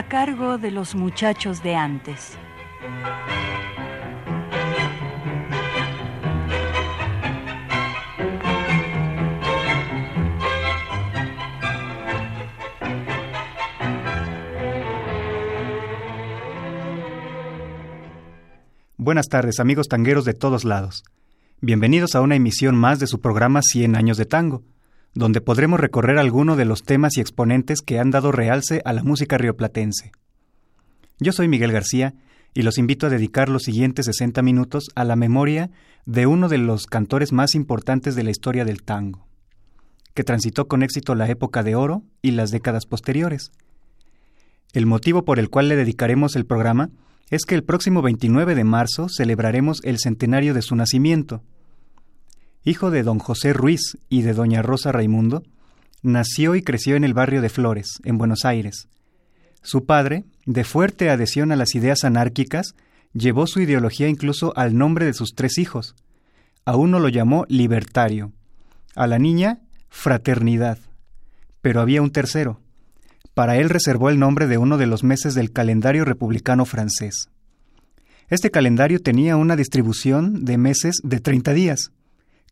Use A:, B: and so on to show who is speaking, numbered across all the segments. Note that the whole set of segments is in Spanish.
A: A cargo de los muchachos de antes.
B: Buenas tardes amigos tangueros de todos lados. Bienvenidos a una emisión más de su programa 100 años de tango donde podremos recorrer algunos de los temas y exponentes que han dado realce a la música rioplatense. Yo soy Miguel García y los invito a dedicar los siguientes 60 minutos a la memoria de uno de los cantores más importantes de la historia del tango, que transitó con éxito la época de oro y las décadas posteriores. El motivo por el cual le dedicaremos el programa es que el próximo 29 de marzo celebraremos el centenario de su nacimiento, hijo de don José Ruiz y de doña Rosa Raimundo, nació y creció en el barrio de Flores, en Buenos Aires. Su padre, de fuerte adhesión a las ideas anárquicas, llevó su ideología incluso al nombre de sus tres hijos. A uno lo llamó libertario, a la niña fraternidad. Pero había un tercero. Para él reservó el nombre de uno de los meses del calendario republicano francés. Este calendario tenía una distribución de meses de 30 días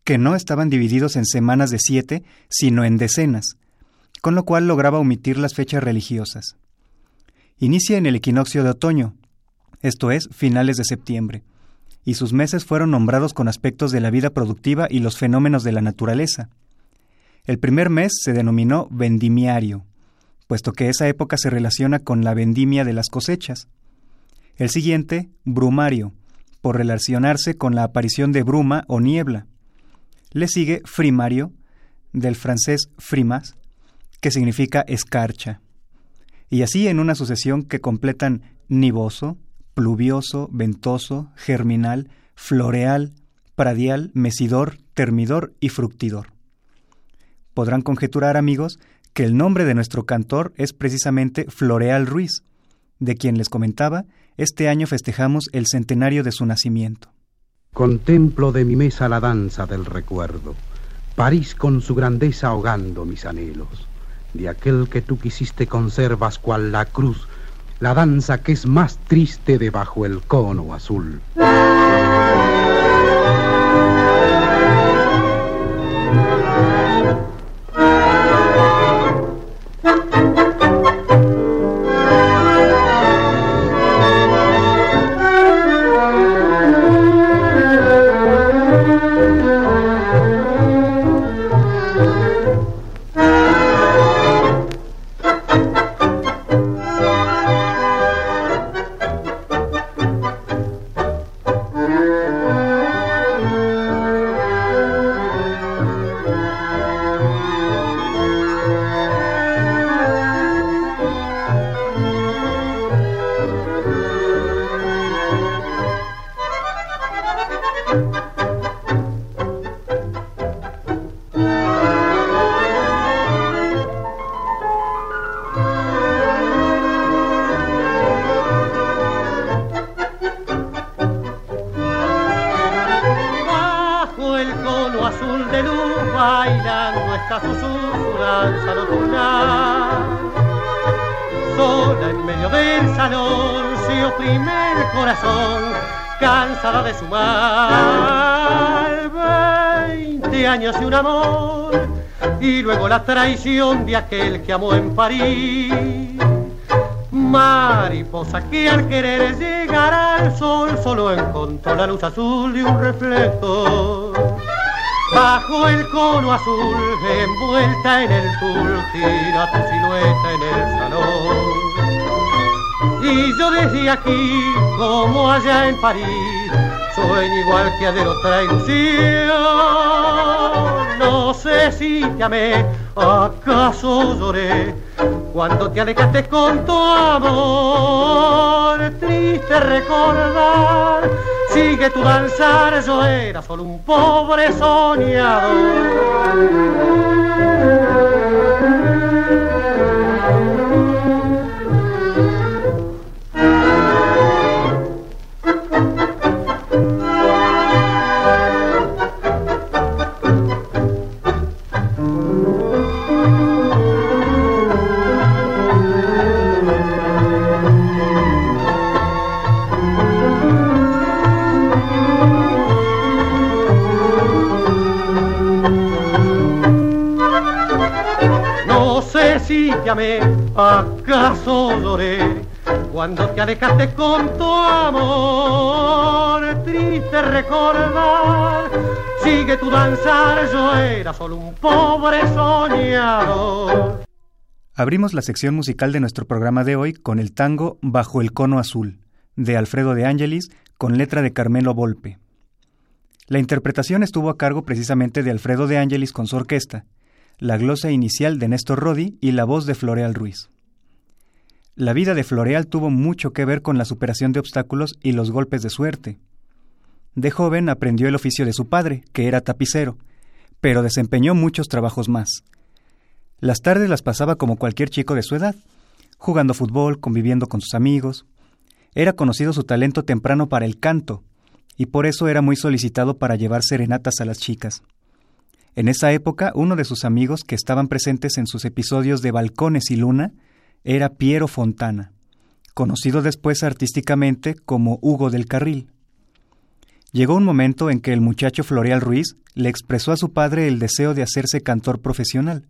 B: que no estaban divididos en semanas de siete, sino en decenas, con lo cual lograba omitir las fechas religiosas. Inicia en el equinoccio de otoño, esto es, finales de septiembre, y sus meses fueron nombrados con aspectos de la vida productiva y los fenómenos de la naturaleza. El primer mes se denominó vendimiario, puesto que esa época se relaciona con la vendimia de las cosechas. El siguiente, brumario, por relacionarse con la aparición de bruma o niebla. Le sigue frimario, del francés frimas, que significa escarcha. Y así en una sucesión que completan nivoso, pluvioso, ventoso, germinal, floreal, pradial, mesidor, termidor y fructidor. Podrán conjeturar, amigos, que el nombre de nuestro cantor es precisamente Floreal Ruiz, de quien les comentaba, este año festejamos el centenario de su nacimiento.
C: Contemplo de mi mesa la danza del recuerdo, París con su grandeza ahogando mis anhelos. De aquel que tú quisiste conservas cual la cruz, la danza que es más triste debajo el cono azul.
D: Traición de aquel que amó en París. Mariposa que al querer llegar al sol solo encontró la luz azul de un reflejo. Bajo el cono azul, envuelta en el tul, tira tu silueta en el salón. Y yo desde aquí, como allá en París, sueño igual que de otra ilusión. No sé si te amé ¿Acaso lloré cuando te alejaste con tu amor? Triste recordar. Sigue tu danzar, yo era solo un pobre soñador. Triste recordar, sigue tu yo era solo un pobre.
B: Abrimos la sección musical de nuestro programa de hoy con el tango Bajo el cono azul, de Alfredo de Angelis, con letra de Carmelo Volpe. La interpretación estuvo a cargo precisamente de Alfredo de Angelis con su orquesta, la glosa inicial de Néstor Rodi y la voz de Floreal Ruiz. La vida de Floreal tuvo mucho que ver con la superación de obstáculos y los golpes de suerte. De joven aprendió el oficio de su padre, que era tapicero, pero desempeñó muchos trabajos más. Las tardes las pasaba como cualquier chico de su edad, jugando fútbol, conviviendo con sus amigos. Era conocido su talento temprano para el canto, y por eso era muy solicitado para llevar serenatas a las chicas. En esa época, uno de sus amigos que estaban presentes en sus episodios de Balcones y Luna era Piero Fontana, conocido después artísticamente como Hugo del Carril. Llegó un momento en que el muchacho Floreal Ruiz le expresó a su padre el deseo de hacerse cantor profesional.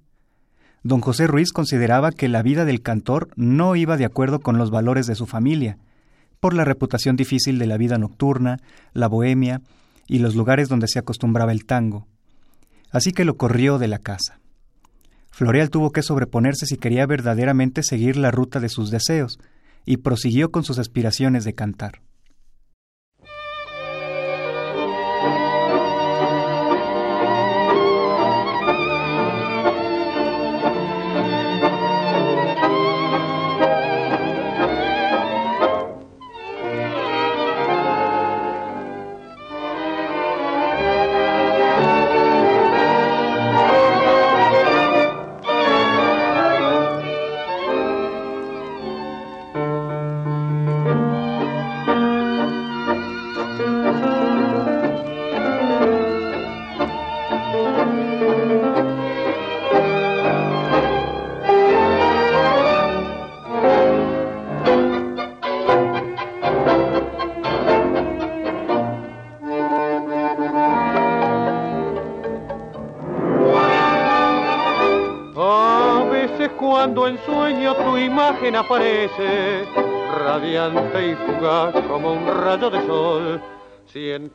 B: Don José Ruiz consideraba que la vida del cantor no iba de acuerdo con los valores de su familia, por la reputación difícil de la vida nocturna, la bohemia y los lugares donde se acostumbraba el tango así que lo corrió de la casa. Floreal tuvo que sobreponerse si quería verdaderamente seguir la ruta de sus deseos, y prosiguió con sus aspiraciones de cantar.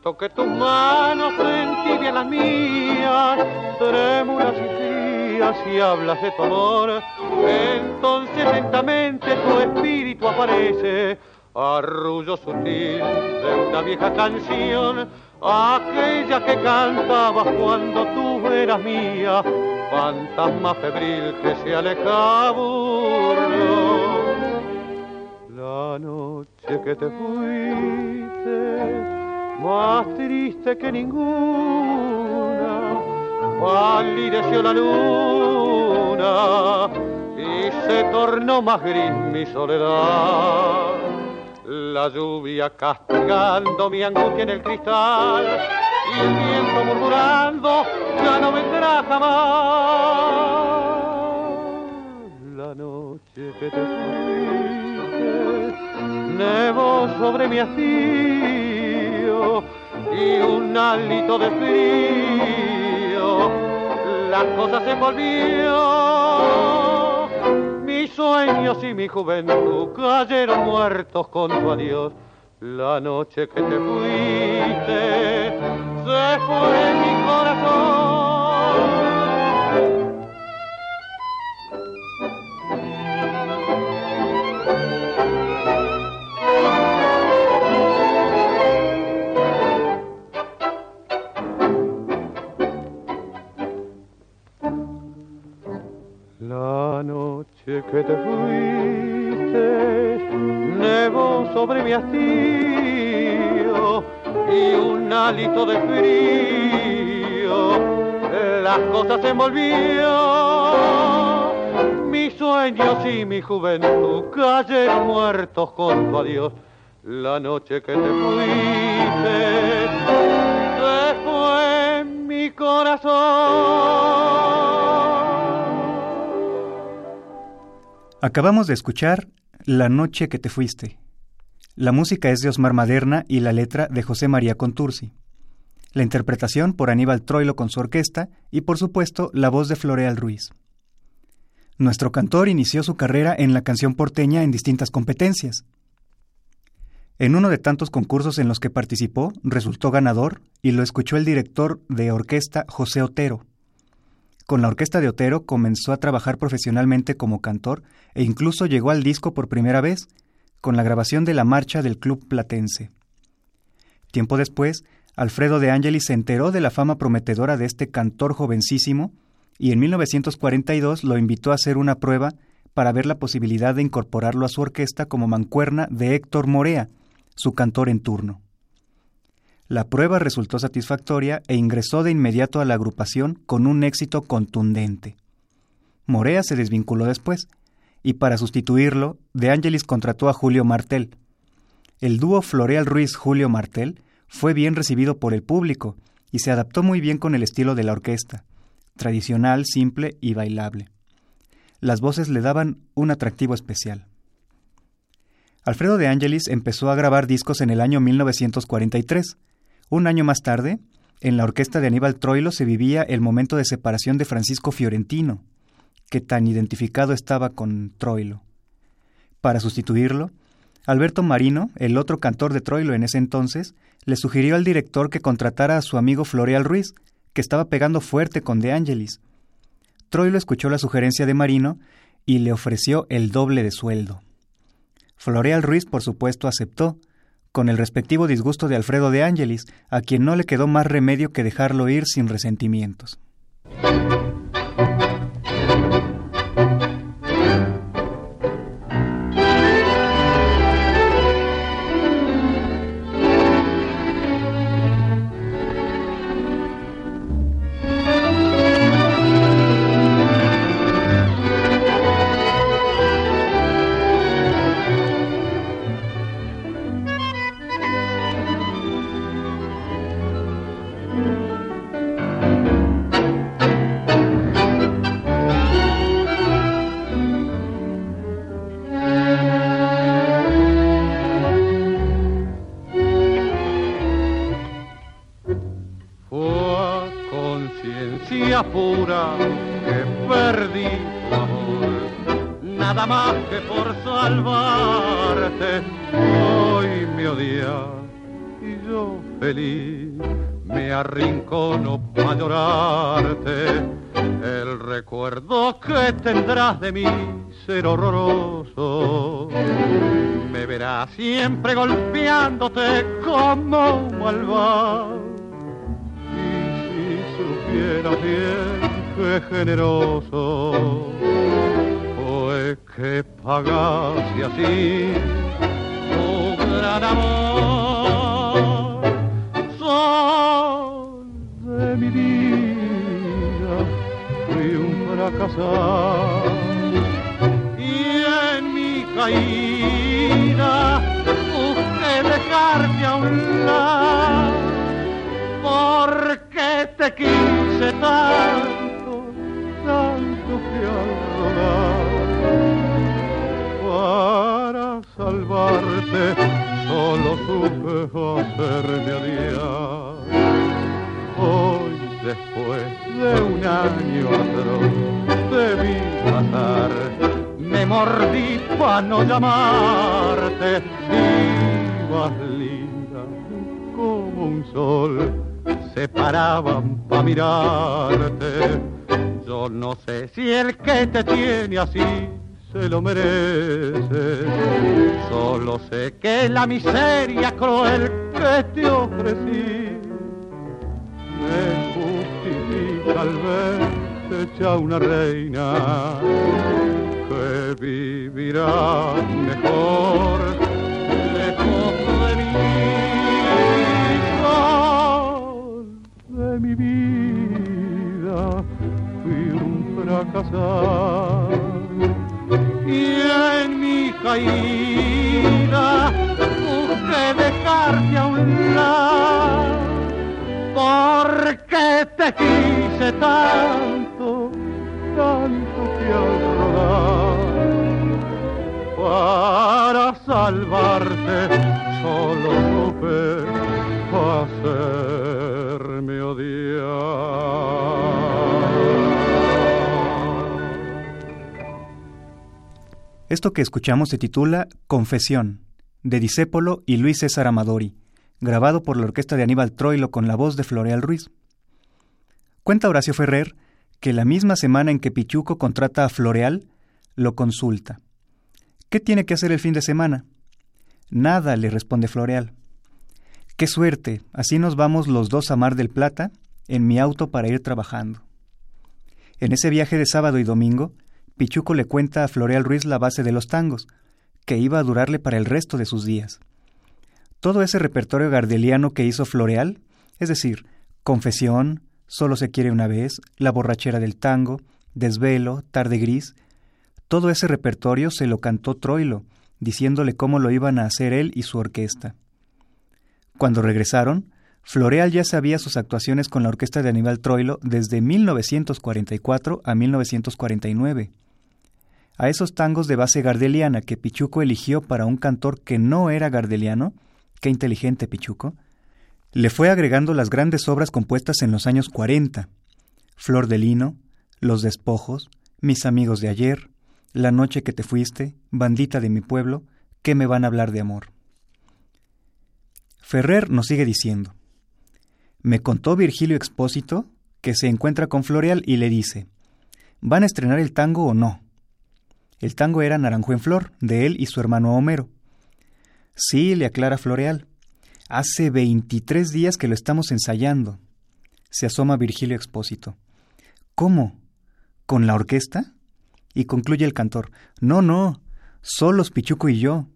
D: Que tus manos entibian las mías, trémulas y frías y hablas de tu amor. Entonces lentamente tu espíritu aparece, arrullo sutil de una vieja canción, aquella que cantabas cuando tú eras mía, fantasma febril que se alejaba la noche que te fuiste, más triste que ninguna, palideció la luna y se tornó más gris mi soledad. La lluvia castigando mi angustia en el cristal y el viento murmurando ya no vendrá jamás. La noche que te fuiste nevó sobre mi hastío y un hálito de frío. La cosa se volvió. Mis sueños y mi juventud cayeron muertos con tu adiós. La noche que te fuiste se fue mi noche que te fuiste, nevó sobre mi vacío y un hálito de frío, las cosas se envolvían. Mis sueños y mi juventud cayeron muertos con tu adiós. La noche que te fuiste, se fue mi corazón.
B: Acabamos de escuchar La noche que te fuiste. La música es de Osmar Maderna y la letra de José María Contursi. La interpretación por Aníbal Troilo con su orquesta y por supuesto la voz de Floreal Ruiz. Nuestro cantor inició su carrera en la canción porteña en distintas competencias. En uno de tantos concursos en los que participó, resultó ganador y lo escuchó el director de orquesta José Otero. Con la orquesta de Otero comenzó a trabajar profesionalmente como cantor e incluso llegó al disco por primera vez, con la grabación de la marcha del Club Platense. Tiempo después, Alfredo de Angelis se enteró de la fama prometedora de este cantor jovencísimo y en 1942 lo invitó a hacer una prueba para ver la posibilidad de incorporarlo a su orquesta como mancuerna de Héctor Morea, su cantor en turno. La prueba resultó satisfactoria e ingresó de inmediato a la agrupación con un éxito contundente. Morea se desvinculó después, y para sustituirlo, De Angelis contrató a Julio Martel. El dúo Floreal Ruiz-Julio Martel fue bien recibido por el público y se adaptó muy bien con el estilo de la orquesta, tradicional, simple y bailable. Las voces le daban un atractivo especial. Alfredo de Angelis empezó a grabar discos en el año 1943, un año más tarde, en la orquesta de Aníbal Troilo se vivía el momento de separación de Francisco Fiorentino, que tan identificado estaba con Troilo. Para sustituirlo, Alberto Marino, el otro cantor de Troilo en ese entonces, le sugirió al director que contratara a su amigo Floreal Ruiz, que estaba pegando fuerte con De Angelis. Troilo escuchó la sugerencia de Marino y le ofreció el doble de sueldo. Floreal Ruiz, por supuesto, aceptó, con el respectivo disgusto de Alfredo de Ángelis, a quien no le quedó más remedio que dejarlo ir sin resentimientos.
D: Salvarte, hoy me odias y yo feliz me arrincono para llorarte. El recuerdo que tendrás de mí ser horroroso. Me verás siempre golpeándote como un malvado supiera bien qué generoso que pagase así tu gran amor. Sol de mi vida, fui un fracasado y en mi caída busqué dejarte a un lado porque te quise tanto, tanto que al rodar salvarte solo supe hacerme a día. Hoy después de un año atroz te vi pasar, me mordí para no llamarte, ibas linda como un sol se paraban para mirarte. Yo no sé si el que te tiene así se lo merece. Solo sé que la miseria cruel que te ofrecí me justifica al verte hecha una reina que vivirá mejor lejos de mí. De mi vida fui un fracasado y en mi caída busqué dejarte a un lado porque te quise tanto, tanto que al para salvarte solo supe hacerme odiar.
B: Esto que escuchamos se titula Confesión, de Disépolo y Luis César Amadori, grabado por la orquesta de Aníbal Troilo con la voz de Floreal Ruiz. Cuenta Horacio Ferrer que la misma semana en que Pichuco contrata a Floreal, lo consulta. ¿Qué tiene que hacer el fin de semana? Nada, le responde Floreal. Qué suerte, así nos vamos los dos a Mar del Plata en mi auto para ir trabajando. En ese viaje de sábado y domingo, Pichuco le cuenta a Floreal Ruiz la base de los tangos, que iba a durarle para el resto de sus días. Todo ese repertorio gardeliano que hizo Floreal, es decir, Confesión, Solo se quiere una vez, La borrachera del tango, Desvelo, Tarde gris, todo ese repertorio se lo cantó Troilo, diciéndole cómo lo iban a hacer él y su orquesta. Cuando regresaron, Floreal ya sabía sus actuaciones con la orquesta de Aníbal Troilo desde 1944 a 1949. A esos tangos de base gardeliana que Pichuco eligió para un cantor que no era gardeliano, qué inteligente Pichuco, le fue agregando las grandes obras compuestas en los años 40, Flor de Lino, Los Despojos, Mis Amigos de Ayer, La Noche que te fuiste, Bandita de mi pueblo, ¿qué me van a hablar de amor? Ferrer nos sigue diciendo, me contó Virgilio Expósito que se encuentra con Floreal y le dice, ¿van a estrenar el tango o no? El tango era Naranjo en Flor, de él y su hermano Homero. Sí, le aclara Floreal, hace 23 días que lo estamos ensayando. Se asoma Virgilio Expósito. ¿Cómo? ¿Con la orquesta? Y concluye el cantor, no, no, solos Pichuco y yo.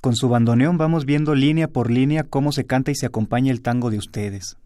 B: Con su bandoneón vamos viendo línea por línea cómo se canta y se acompaña el tango de ustedes.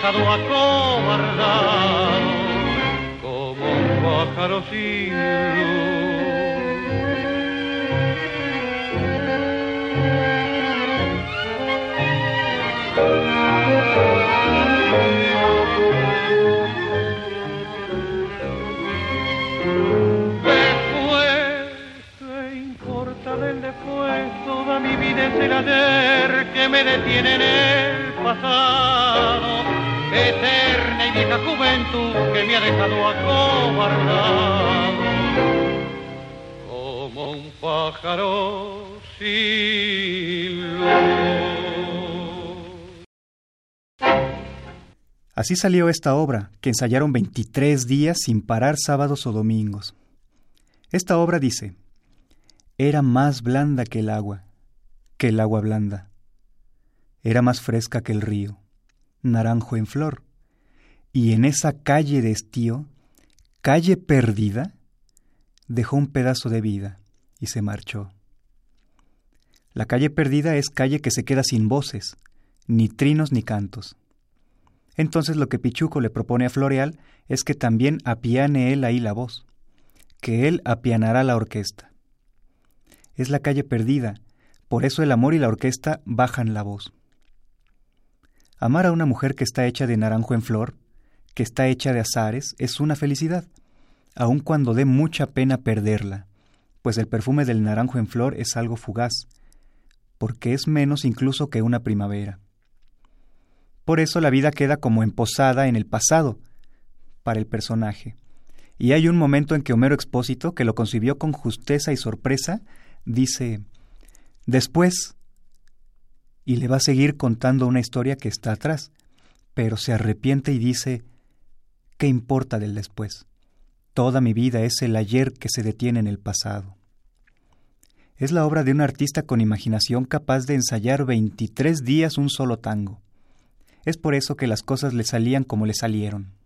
D: Dejado acobardado como un pájaro sin. Toda mi vida es el ayer que me detiene en el pasado. Eterna y vieja juventud que me ha dejado acobardado. Como un pájaro sin luz.
B: Así salió esta obra, que ensayaron 23 días sin parar sábados o domingos. Esta obra dice, era más blanda que el agua, que el agua blanda. Era más fresca que el río, naranjo en flor. Y en esa calle de estío, calle perdida, dejó un pedazo de vida y se marchó. La calle perdida es calle que se queda sin voces, ni trinos ni cantos. Entonces lo que Pichuco le propone a Floreal es que también apiane él ahí la voz, que él apianará la orquesta. Es la calle perdida, por eso el amor y la orquesta bajan la voz. Amar a una mujer que está hecha de naranjo en flor, que está hecha de azares, es una felicidad, aun cuando dé mucha pena perderla, pues el perfume del naranjo en flor es algo fugaz, porque es menos incluso que una primavera. Por eso la vida queda como emposada en el pasado para el personaje. Y hay un momento en que Homero Expósito, que lo concibió con justeza y sorpresa, dice, después, y le va a seguir contando una historia que está atrás, pero se arrepiente y dice, ¿qué importa del después? Toda mi vida es el ayer que se detiene en el pasado. Es la obra de un artista con imaginación capaz de ensayar 23 días un solo tango. Es por eso que las cosas le salían como le salieron.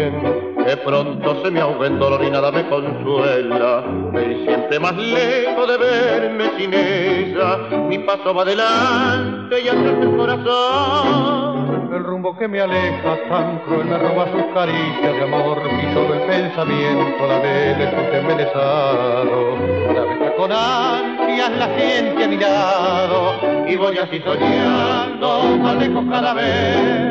D: Bien que pronto se me ahoga en dolor y nada me consuela. Me siente más lejos de verme sin ella, mi paso va adelante y atrás el corazón. El rumbo que me aleja tan cruel me roba sus caricias de amor y solo el pensamiento la ve lejos embelesado. La vez con ansias la gente a mi lado y voy así soñando más lejos cada vez.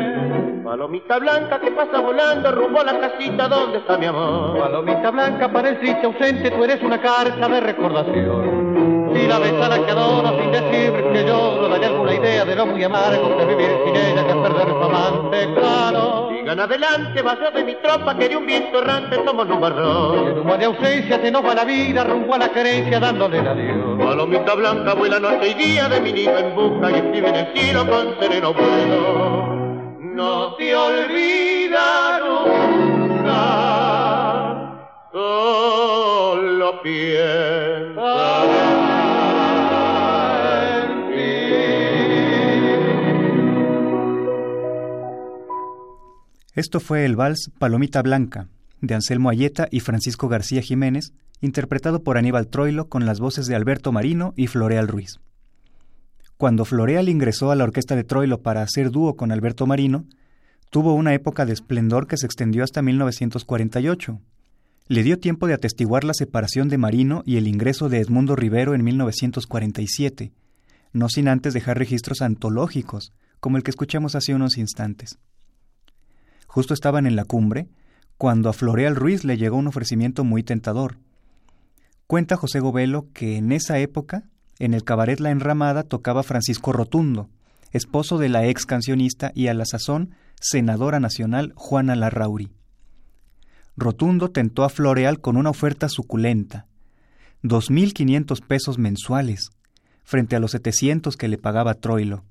D: Palomita blanca que pasa volando rumbo a la casita donde está mi amor. Palomita blanca pareciste ausente, tú eres una carta de recordación. Si la ves a la que adoro sin decir que lloro, dale alguna idea de lo muy amargo que vivir sin ella, que perder su amante, claro. Sigan adelante, vaso de mi tropa, que de un viento errante somos un barrón. Y en humo de ausencia se nos va la vida, rumbo a la querencia dándole la adiós. Palomita blanca vuela noche y día de mi nido en busca y escribe en el cielo con sereno vuelo no te olvida nunca, solo piensa en
B: Esto fue el vals Palomita Blanca, de Anselmo Ayeta y Francisco García Jiménez, interpretado por Aníbal Troilo con las voces de Alberto Marino y Floreal Ruiz. Cuando Floreal ingresó a la orquesta de Troilo para hacer dúo con Alberto Marino, tuvo una época de esplendor que se extendió hasta 1948. Le dio tiempo de atestiguar la separación de Marino y el ingreso de Edmundo Rivero en 1947, no sin antes dejar registros antológicos, como el que escuchamos hace unos instantes. Justo estaban en la cumbre cuando a Floreal Ruiz le llegó un ofrecimiento muy tentador. Cuenta José Govelo que en esa época, en el cabaret La Enramada tocaba Francisco Rotundo, esposo de la ex cancionista y a la sazón senadora nacional Juana Larrauri. Rotundo tentó a Floreal con una oferta suculenta, dos mil quinientos pesos mensuales, frente a los setecientos que le pagaba Troilo.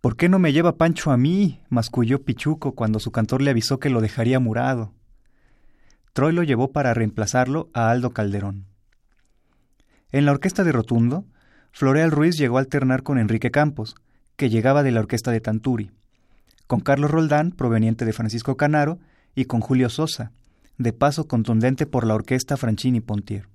B: ¿Por qué no me lleva Pancho a mí? masculló Pichuco cuando su cantor le avisó que lo dejaría murado. Troilo llevó para reemplazarlo a Aldo Calderón. En la orquesta de Rotundo, Floreal Ruiz llegó a alternar con Enrique Campos, que llegaba de la orquesta de Tanturi, con Carlos Roldán, proveniente de Francisco Canaro, y con Julio Sosa, de paso contundente por la orquesta Franchini Pontier.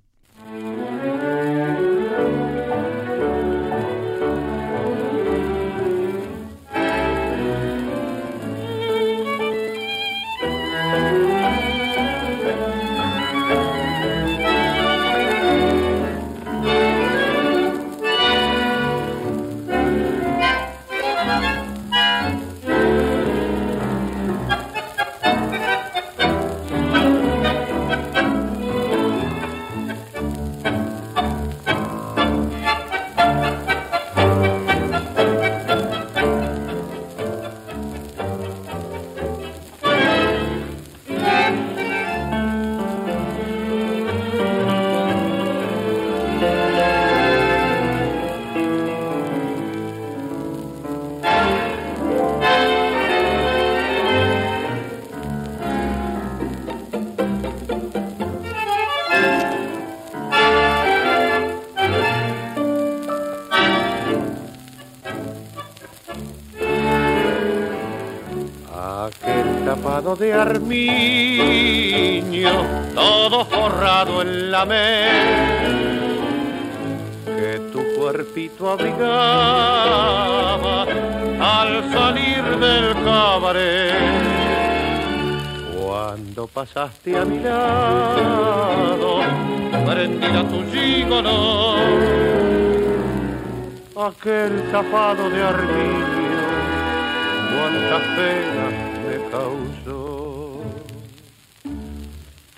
E: De armiño, todo forrado en la que tu cuerpito abrigaba al salir del cabaret. Cuando pasaste a mi lado, prendida tu gigolo, aquel tapado de armiño, cuántas penas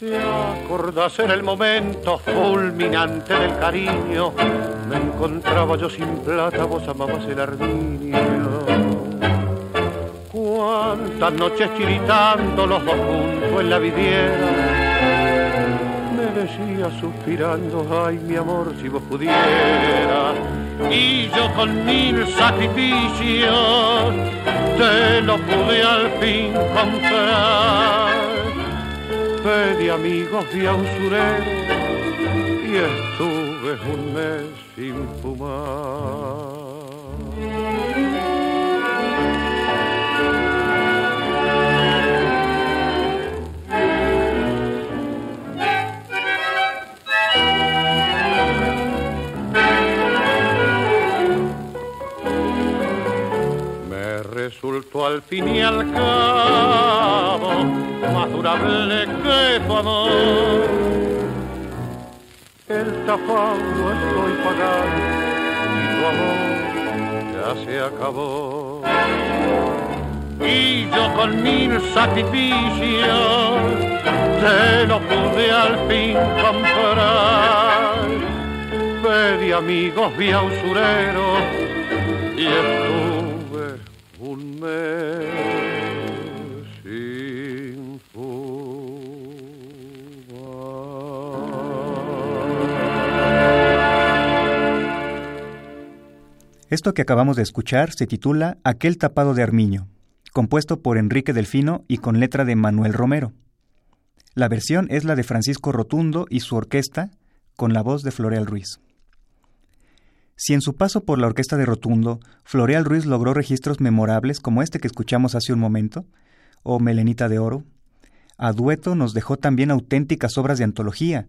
E: ¿Te acordás en el momento fulminante del cariño? Me encontraba yo sin plata, vos amabas el armiño. Cuántas noches tiritando los dos juntos en la viviera. Me decía suspirando, ay mi amor, si vos pudieras. Y yo con mil sacrificios te lo pude al fin comprar de amigos y a y estuve un mes sin fumar. Resultó al fin y al cabo más durable que tu amor. El tapado estoy pagando y tu amor ya se acabó. Y yo con mil sacrificios te lo pude al fin comprar. Pedí amigos, vi a usureros y estuve un mes
B: Esto que acabamos de escuchar se titula Aquel tapado de Armiño, compuesto por Enrique Delfino y con letra de Manuel Romero. La versión es la de Francisco Rotundo y su orquesta, con la voz de Floreal Ruiz. Si en su paso por la orquesta de Rotundo, Floreal Ruiz logró registros memorables como este que escuchamos hace un momento, o Melenita de Oro, a dueto nos dejó también auténticas obras de antología,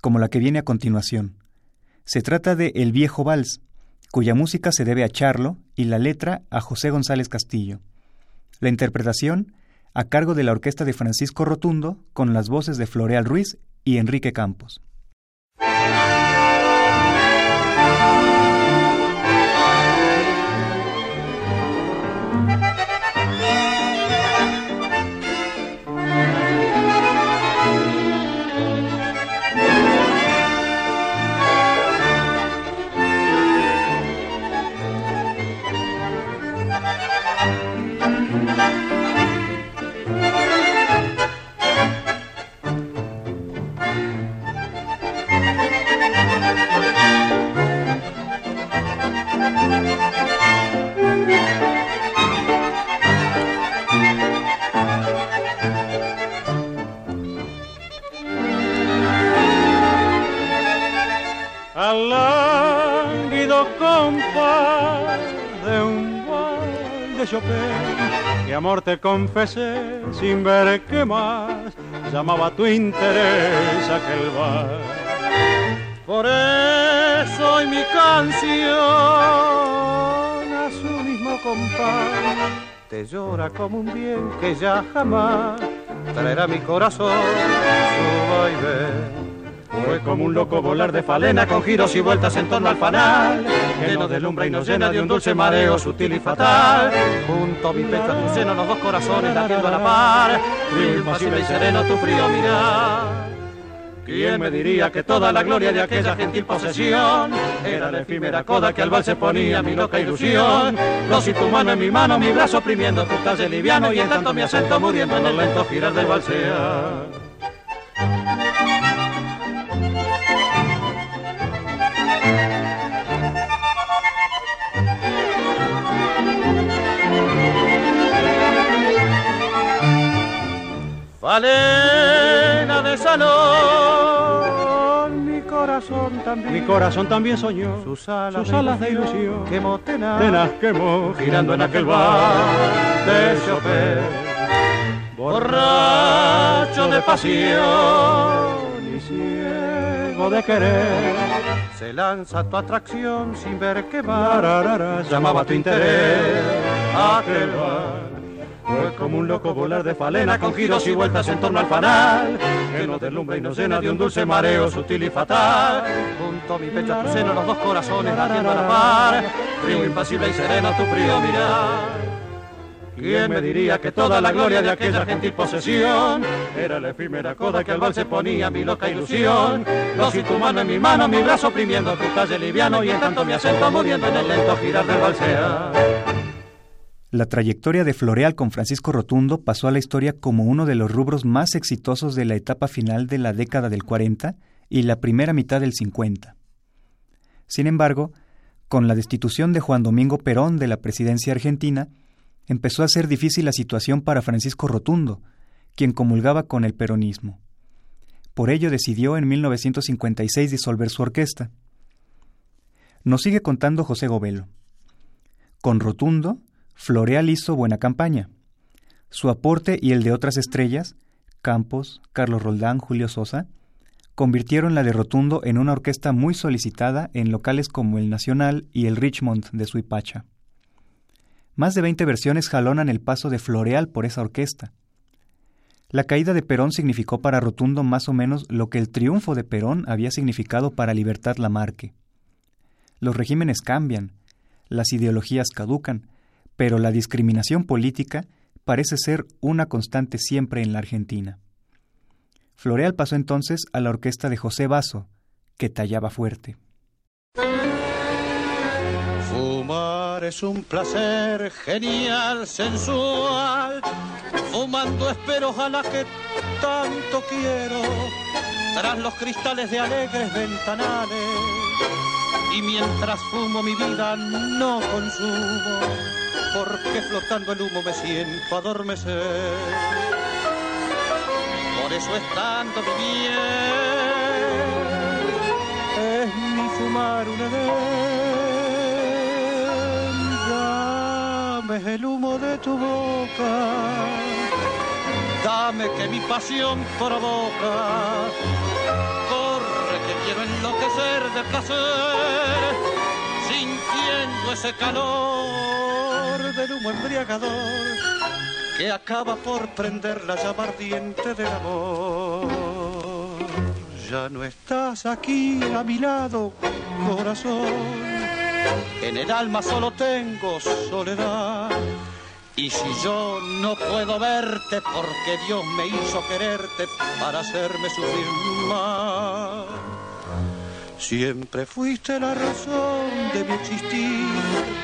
B: como la que viene a continuación. Se trata de El viejo vals, cuya música se debe a Charlo y la letra a José González Castillo. La interpretación a cargo de la orquesta de Francisco Rotundo con las voces de Floreal Ruiz y Enrique Campos.
E: Confesé sin ver qué más llamaba tu interés aquel bar. Por eso hoy mi canción a su mismo compás te llora como un bien que ya jamás traerá mi corazón su vaivén fue como un loco volar de falena con giros y vueltas en torno al fanal, que nos deslumbra y nos llena de un dulce mareo sutil y fatal. Junto a mi pecho tu seno los dos corazones latiendo a la par, frío impasible y sereno tu frío mirar. ¿Quién me diría que toda la gloria de aquella gentil posesión era la efímera coda que al vals ponía mi loca ilusión? Los y tu mano en mi mano, mi brazo oprimiendo tu talle liviano y en tanto mi acento muriendo en el lento girar del balsear. Valena de salón, mi corazón también,
F: mi corazón también soñó.
E: Sus alas, de, ilusión, quemó tenaz,
F: quemó,
E: girando en aquel bar de Chopin, borracho de pasión. Y ciego de querer. Se lanza tu atracción sin ver qué va, llamaba tu interés. Aquel bar fue como un loco volar de falena con giros y vueltas en torno al fanal, que nos deslumbra y nos llena de un dulce mareo sutil y fatal. Junto a mi pecho a tu seno los dos corazones latiendo a la par, frío impasible y sereno tu frío mirar. ¿Quién me diría que toda la gloria de aquella gentil posesión era la efímera coda que al se ponía mi loca ilusión? Dos y tu mano en mi mano, mi brazo oprimiendo tu talle liviano y en tanto mi acento muriendo en el lento girar del balsear.
B: La trayectoria de Floreal con Francisco Rotundo pasó a la historia como uno de los rubros más exitosos de la etapa final de la década del 40 y la primera mitad del 50. Sin embargo, con la destitución de Juan Domingo Perón de la presidencia argentina, empezó a ser difícil la situación para Francisco Rotundo, quien comulgaba con el peronismo. Por ello decidió en 1956 disolver su orquesta. Nos sigue contando José Govelo. Con Rotundo, Floreal hizo buena campaña. Su aporte y el de otras estrellas, Campos, Carlos Roldán, Julio Sosa, convirtieron la de Rotundo en una orquesta muy solicitada en locales como el Nacional y el Richmond de Suipacha. Más de 20 versiones jalonan el paso de Floreal por esa orquesta. La caída de Perón significó para Rotundo más o menos lo que el triunfo de Perón había significado para Libertad Lamarque. Los regímenes cambian, las ideologías caducan, pero la discriminación política parece ser una constante siempre en la Argentina. Floreal pasó entonces a la orquesta de José Basso, que tallaba fuerte.
E: Fumar es un placer genial, sensual. Fumando espero a la que tanto quiero, tras los cristales de alegres ventanales. Y mientras fumo mi vida no consumo porque flotando el humo me siento adormecer. Por eso estando mi bien, es mi fumar un edén. Dame el humo de tu boca, dame que mi pasión provoca. Corre que quiero enloquecer de placer sintiendo ese calor del humo embriagador que acaba por prender la llama ardiente del amor. Ya no estás aquí a mi lado, corazón. En el alma solo tengo soledad. Y si yo no puedo verte porque Dios me hizo quererte para hacerme sufrir más. Siempre fuiste la razón de mi existir.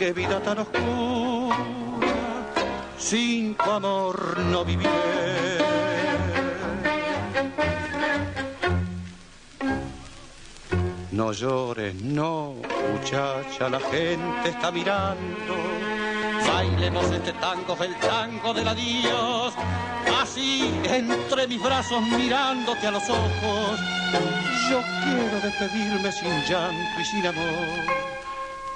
E: qué vida tan oscura, sin tu amor no viviré. No llores, no, muchacha, la gente está mirando. Bailemos este tango, el tango del adiós. Así, entre mis brazos, mirándote a los ojos. Yo quiero despedirme sin llanto y sin amor.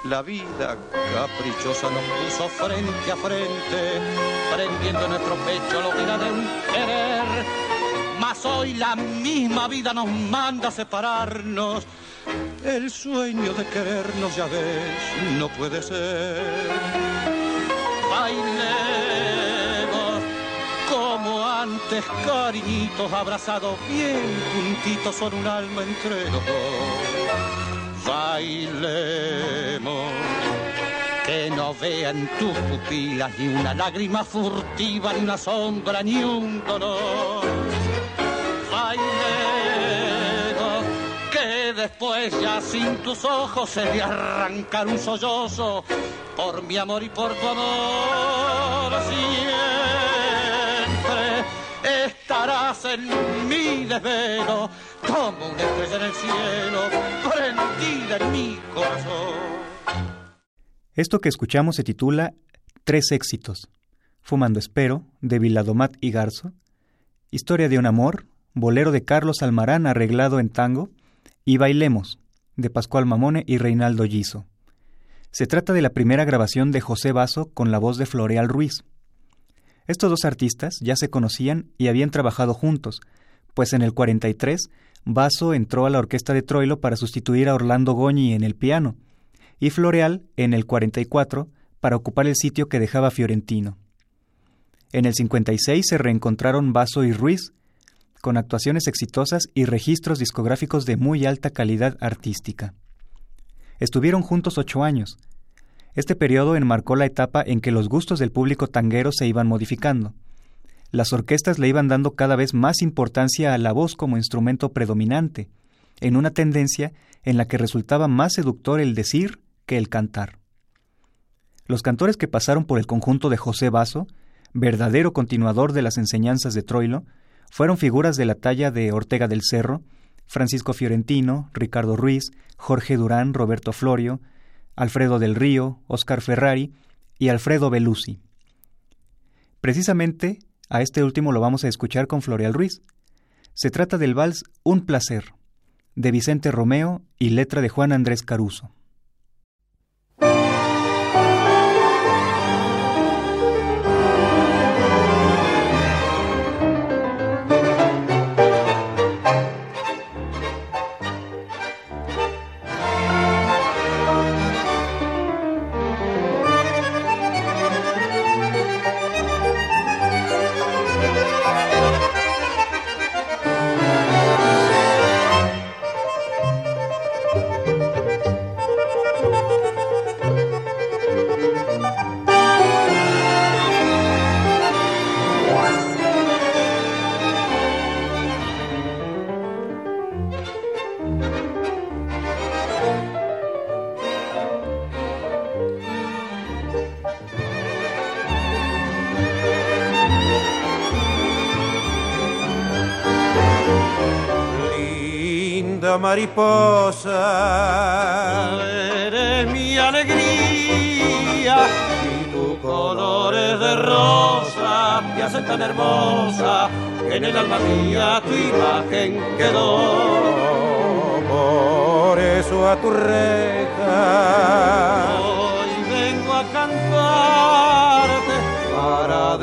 E: La vida caprichosa nos puso frente a frente, prendiendo en nuestro pecho lo que era de un querer. Mas hoy la misma vida nos manda a separarnos. El sueño de querernos, ya ves, no puede ser. Bailemos como antes, cariñitos, abrazados bien juntitos, son un alma entre los dos. Bailemos que no vean tus pupilas ni una lágrima furtiva, ni una sombra, ni un dolor. Bailemos que después ya sin tus ojos se de arrancar un sollozo por mi amor y por tu amor siempre estarás en mi desvelo como una estrella en el cielo
B: Esto que escuchamos se titula Tres éxitos. Fumando Espero, de Viladomat y Garzo, Historia de un amor, Bolero de Carlos Almarán arreglado en tango, y Bailemos, de Pascual Mamone y Reinaldo Giso. Se trata de la primera grabación de José Basso con la voz de Floreal Ruiz. Estos dos artistas ya se conocían y habían trabajado juntos, pues en el 43 Basso entró a la orquesta de Troilo para sustituir a Orlando Goñi en el piano, y Floreal en el 44 para ocupar el sitio que dejaba Fiorentino. En el 56 se reencontraron Basso y Ruiz, con actuaciones exitosas y registros discográficos de muy alta calidad artística. Estuvieron juntos ocho años. Este periodo enmarcó la etapa en que los gustos del público tanguero se iban modificando. Las orquestas le iban dando cada vez más importancia a la voz como instrumento predominante, en una tendencia en la que resultaba más seductor el decir que el cantar. Los cantores que pasaron por el conjunto de José Basso, verdadero continuador de las enseñanzas de Troilo, fueron figuras de la talla de Ortega del Cerro, Francisco Fiorentino, Ricardo Ruiz, Jorge Durán, Roberto Florio, Alfredo del Río, Oscar Ferrari y Alfredo Belusi. Precisamente a este último lo vamos a escuchar con Floreal Ruiz. Se trata del vals Un placer, de Vicente Romeo y letra de Juan Andrés Caruso.
G: Mariposa.
E: Eres mi alegría y tu color es de rosa, me hace tan hermosa que en el alma mía tu imagen quedó.
G: Por eso a tu reja
E: Hoy vengo a cantarte para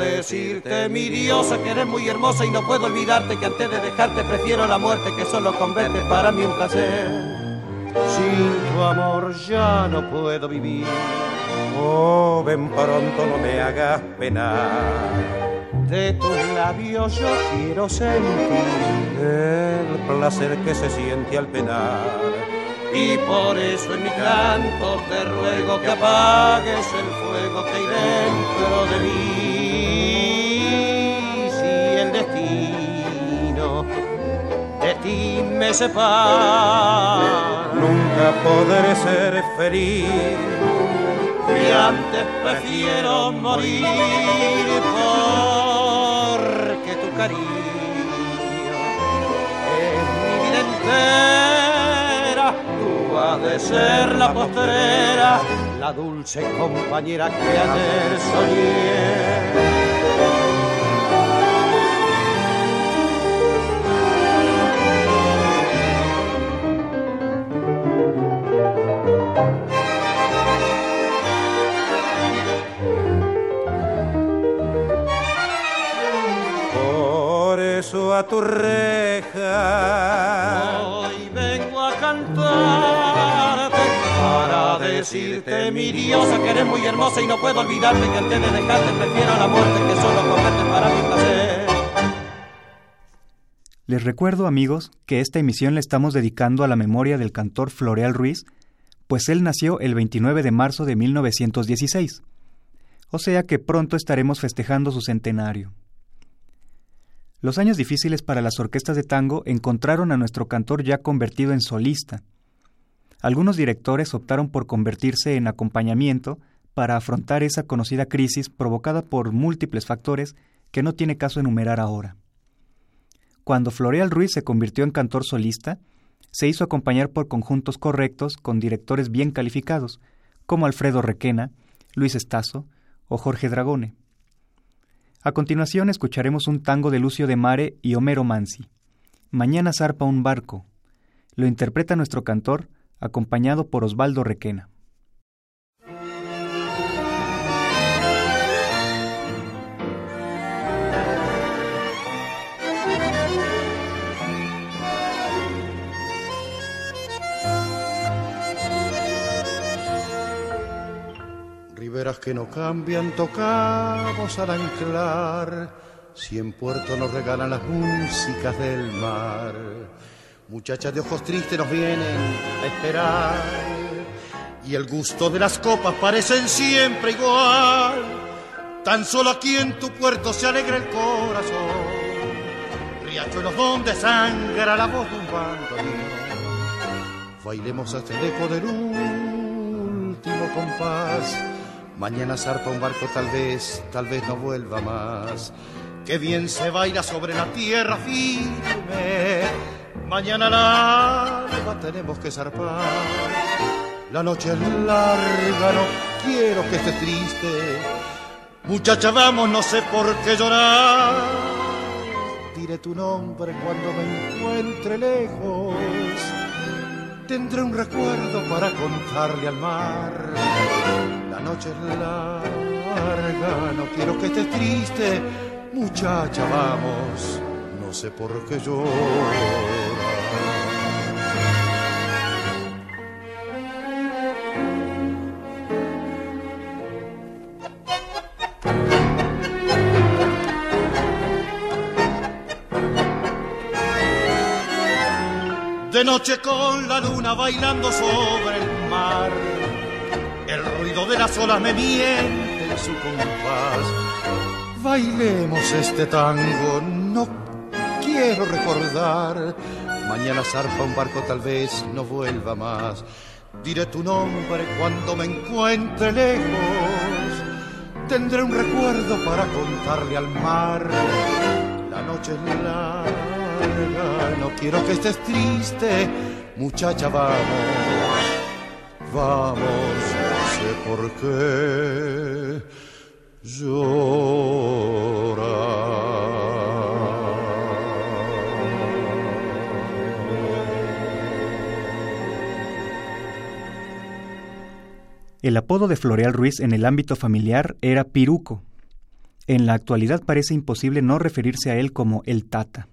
E: mi diosa, que eres muy hermosa y no puedo olvidarte que antes de dejarte prefiero la muerte que solo con verte para mí un placer. Sin tu amor ya no puedo vivir.
G: Oh, ven pronto, no me hagas penar.
E: De tus labios yo quiero sentir
G: El placer que se siente al penar.
E: y por eso en mi canto te ruego que apagues el fuego que hay dentro de mí. Me separa,
G: Nunca podré ser feliz.
E: y antes prefiero morir porque tu cariño es mi vida entera. Tú has de ser la postrera, la dulce compañera que ayer soñé.
G: A tu reja.
E: Hoy vengo a cantarte para decirte, mi diosa, que eres muy hermosa y no puedo olvidarte que antes de dejarte prefiero la muerte que solo comerte para mi placer.
B: Les recuerdo, amigos, que esta emisión la estamos dedicando a la memoria del cantor Floreal Ruiz, pues él nació el 29 de marzo de 1916. O sea que pronto estaremos festejando su centenario. Los años difíciles para las orquestas de tango encontraron a nuestro cantor ya convertido en solista. Algunos directores optaron por convertirse en acompañamiento para afrontar esa conocida crisis provocada por múltiples factores que no tiene caso enumerar ahora. Cuando Floreal Ruiz se convirtió en cantor solista, se hizo acompañar por conjuntos correctos con directores bien calificados, como Alfredo Requena, Luis Estazo o Jorge Dragone. A continuación escucharemos un tango de Lucio de Mare y Homero Mansi. Mañana zarpa un barco. Lo interpreta nuestro cantor, acompañado por Osvaldo Requena.
H: Que no cambian, tocamos al anclar. Si en puerto nos regalan las músicas del mar. Muchachas de ojos tristes nos vienen a esperar. Y el gusto de las copas parecen siempre igual. Tan solo aquí en tu puerto se alegra el corazón. Riachuelos donde sangra la voz de un bandoneón. Bailemos hasta el eco del último compás. Mañana zarpa un barco, tal vez, tal vez no vuelva más. Que bien se baila sobre la tierra firme. Mañana la alba tenemos que zarpar. La noche es larga, no quiero que estés triste. Muchacha, vamos, no sé por qué llorar. Diré tu nombre cuando me encuentre lejos. Tendré un recuerdo para contarle al mar. La noche es larga, no quiero que estés triste. Muchacha, vamos, no sé por qué llorar. De noche con la luna bailando sobre el mar. De las olas me miente en su compás. Bailemos este tango, no quiero recordar. Mañana zarpa un barco, tal vez no vuelva más. Diré tu nombre cuando me encuentre lejos. Tendré un recuerdo para contarle al mar. La noche es larga, no quiero que estés triste, muchacha, vamos, vamos,
B: El apodo de Floreal Ruiz en el ámbito familiar era Piruco. En la actualidad parece imposible no referirse a él como el Tata.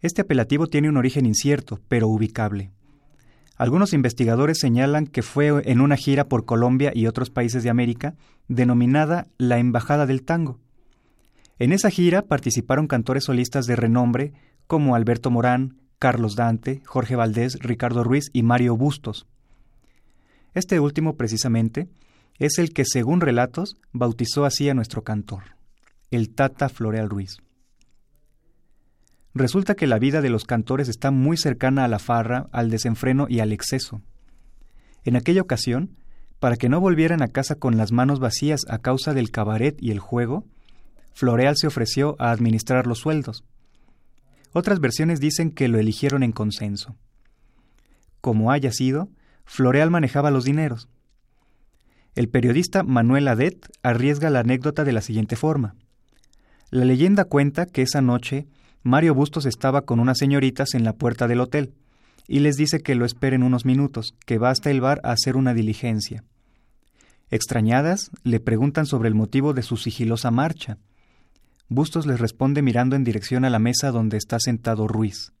B: Este apelativo tiene un origen incierto, pero ubicable. Algunos investigadores señalan que fue en una gira por Colombia y otros países de América, denominada la Embajada del Tango. En esa gira participaron cantores solistas de renombre como Alberto Morán, Carlos Dante, Jorge Valdés, Ricardo Ruiz y Mario Bustos. Este último, precisamente, es el que, según relatos, bautizó así a nuestro cantor, el Tata Floreal Ruiz. Resulta que la vida de los cantores está muy cercana a la farra, al desenfreno y al exceso. En aquella ocasión, para que no volvieran a casa con las manos vacías a causa del cabaret y el juego, Floreal se ofreció a administrar los sueldos. Otras versiones dicen que lo eligieron en consenso. Como haya sido, Floreal manejaba los dineros. El periodista Manuel Adet arriesga la anécdota de la siguiente forma. La leyenda cuenta que esa noche Mario Bustos estaba con unas señoritas en la puerta del hotel y les dice que lo esperen unos minutos, que va hasta el bar a hacer una diligencia. Extrañadas, le preguntan sobre el motivo de su sigilosa marcha. Bustos les responde mirando en dirección a la mesa donde está sentado Ruiz.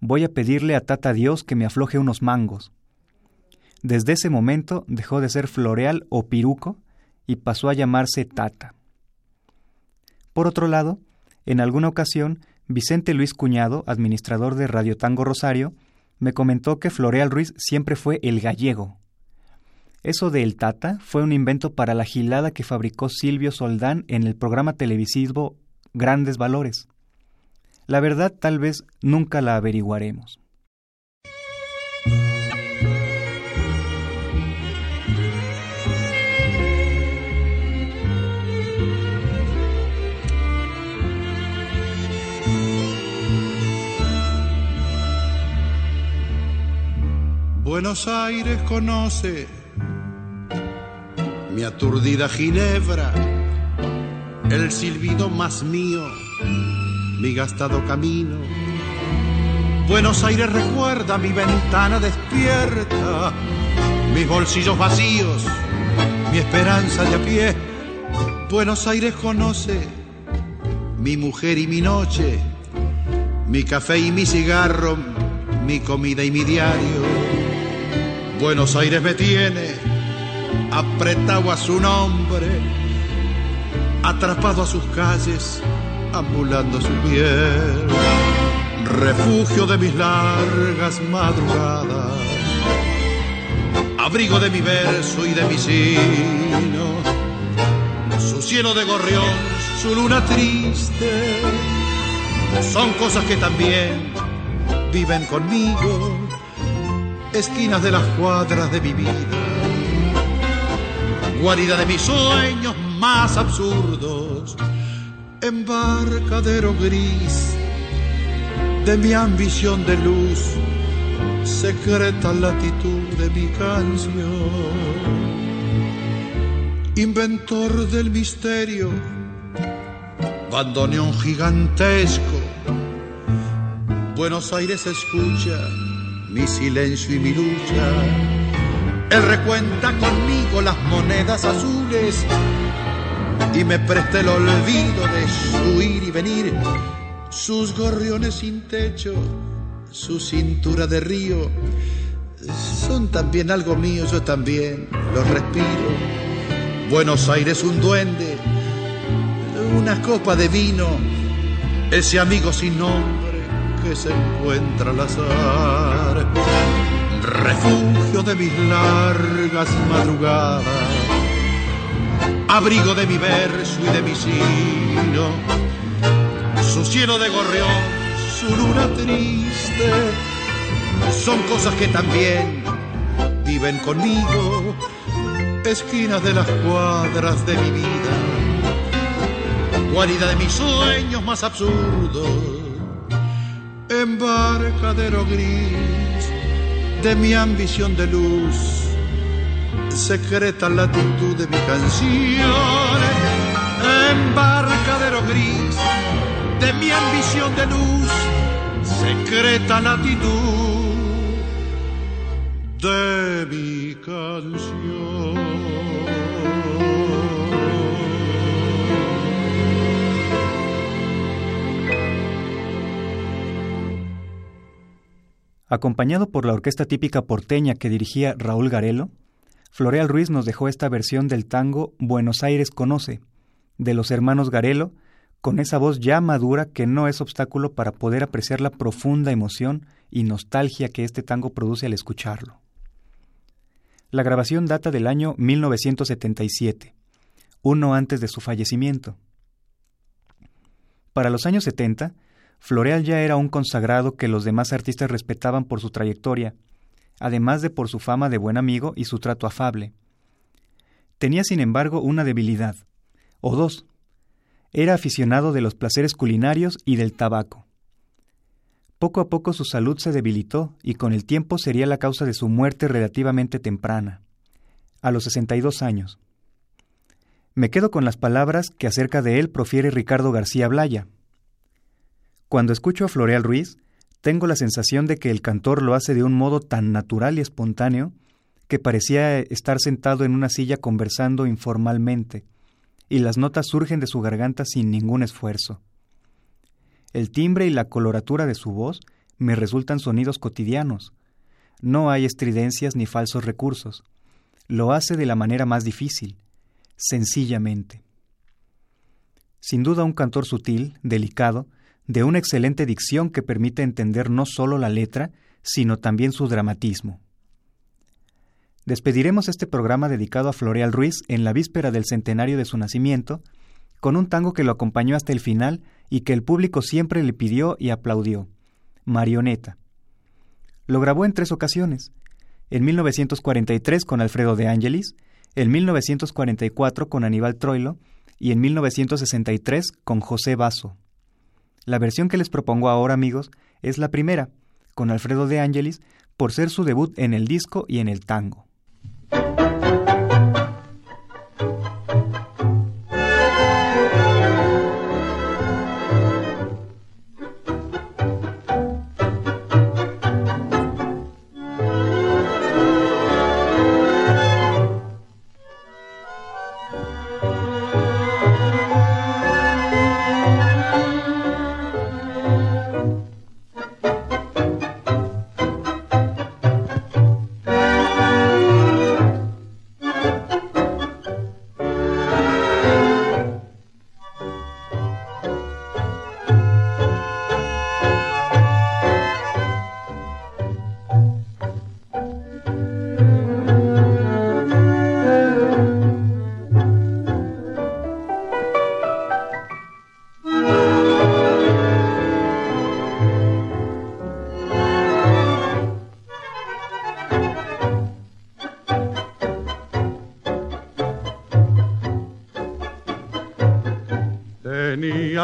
B: Voy a pedirle a Tata Dios que me afloje unos mangos. Desde ese momento dejó de ser Floreal o Piruco y pasó a llamarse Tata. Por otro lado, en alguna ocasión, Vicente Luis Cuñado, administrador de Radio Tango Rosario, me comentó que Floreal Ruiz siempre fue el gallego. Eso de el Tata fue un invento para la gilada que fabricó Silvio Soldán en el programa televisivo Grandes Valores. La verdad tal vez nunca la averiguaremos.
H: Buenos Aires conoce mi aturdida Ginebra, el silbido más mío, mi gastado camino. Buenos Aires recuerda mi ventana despierta, mis bolsillos vacíos, mi esperanza de a pie. Buenos Aires conoce mi mujer y mi noche, mi café y mi cigarro, mi comida y mi diario Buenos Aires me tiene apretado a su nombre, atrapado a sus calles, ambulando su piel, refugio de mis largas madrugadas, abrigo de mi verso y de mi sino, su cielo de gorrión, su luna triste, son cosas que también viven conmigo esquinas de las cuadras de mi vida, guarida de mis sueños más absurdos, embarcadero gris de mi ambición de luz, secreta latitud de mi canción, inventor del misterio, bandoneón gigantesco, Buenos Aires escucha mi silencio y mi lucha. Él recuenta conmigo las monedas azules y me presta el olvido de su ir y venir, sus gorriones sin techo, su cintura de río. Son también algo mío, yo también los respiro. Buenos Aires un duende, una copa de vino, ese amigo sin nombre que se encuentra al azar, refugio de mis largas madrugadas, abrigo de mi verso y de mi sino, su cielo de gorrión, su luna triste, son cosas que también viven conmigo, esquinas de las cuadras de mi vida, guarida de mis sueños más absurdos embarcadero gris de mi ambición de luz, secreta latitud de mi canción, embarcadero gris de mi ambición de luz, secreta latitud de mi canción.
B: Acompañado por la orquesta típica porteña que dirigía Raúl Garelo, Floreal Ruiz nos dejó esta versión del tango Buenos Aires Conoce, de los hermanos Garelo, con esa voz ya madura que no es obstáculo para poder apreciar la profunda emoción y nostalgia que este tango produce al escucharlo. La grabación data del año 1977, uno antes de su fallecimiento. Para los años 70, Floreal ya era un consagrado que los demás artistas respetaban por su trayectoria, además de por su fama de buen amigo y su trato afable. Tenía, sin embargo, una debilidad, o dos. Era aficionado de los placeres culinarios y del tabaco. Poco a poco su salud se debilitó y con el tiempo sería la causa de su muerte relativamente temprana, a los 62 años. Me quedo con las palabras que acerca de él profiere Ricardo García Blaya, cuando escucho a Floreal Ruiz, tengo la sensación de que el cantor lo hace de un modo tan natural y espontáneo que parecía estar sentado en una silla conversando informalmente, y las notas surgen de su garganta sin ningún esfuerzo. El timbre y la coloratura de su voz me resultan sonidos cotidianos. No hay estridencias ni falsos recursos. Lo hace de la manera más difícil, sencillamente. Sin duda un cantor sutil, delicado, de una excelente dicción que permite entender no solo la letra, sino también su dramatismo. Despediremos este programa dedicado a Floreal Ruiz en la víspera del centenario de su nacimiento, con un tango que lo acompañó hasta el final y que el público siempre le pidió y aplaudió, Marioneta. Lo grabó en tres ocasiones, en 1943 con Alfredo de Angelis, en 1944 con Aníbal Troilo y en 1963 con José Basso. La versión que les propongo ahora, amigos, es la primera, con Alfredo de Angelis, por ser su debut en el disco y en el tango.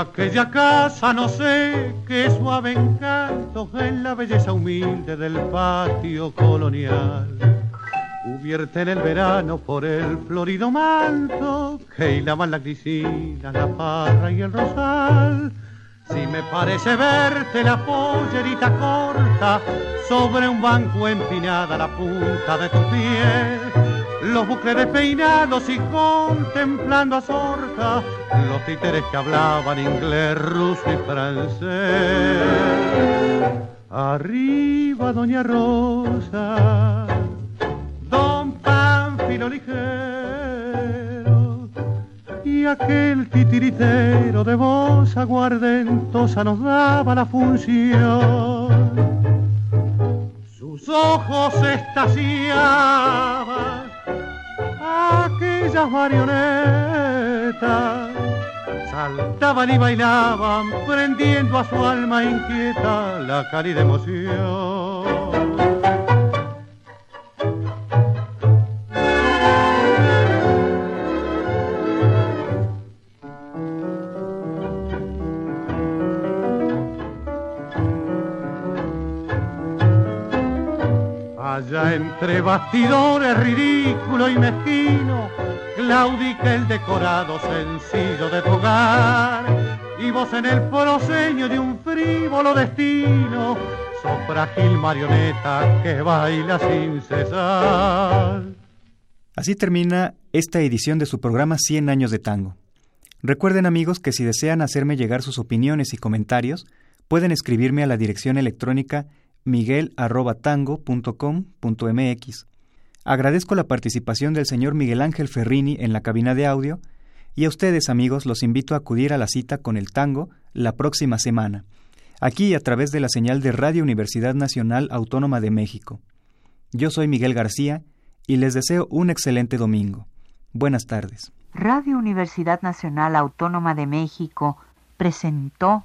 D: Aquella casa no sé qué suave encanto en la belleza humilde del patio colonial. Cubierta en el verano por el florido manto que hilaban la grisina, la parra y el rosal. Si me parece verte la pollerita corta sobre un banco empinada la punta de tu pie los bucles despeinados y contemplando a Sorca, los títeres que hablaban inglés, ruso y francés. Arriba Doña Rosa, Don Pánfilo ligero aquel titiritero de voz aguardentosa nos daba la función. Sus ojos estaciaban aquellas marionetas saltaban y bailaban, prendiendo a su alma inquieta la cálida emoción. Allá entre bastidores ridículo y mezquino, claudica el decorado sencillo de tu hogar. Y vos en el proseño de un frívolo destino, sos frágil marioneta que baila sin cesar.
B: Así termina esta edición de su programa 100 años de tango. Recuerden amigos que si desean hacerme llegar sus opiniones y comentarios, pueden escribirme a la dirección electrónica miguel.tango.com.mx. Agradezco la participación del señor Miguel Ángel Ferrini en la cabina de audio y a ustedes amigos los invito a acudir a la cita con el tango la próxima semana, aquí a través de la señal de Radio Universidad Nacional Autónoma de México. Yo soy Miguel García y les deseo un excelente domingo. Buenas tardes.
A: Radio Universidad Nacional Autónoma de México presentó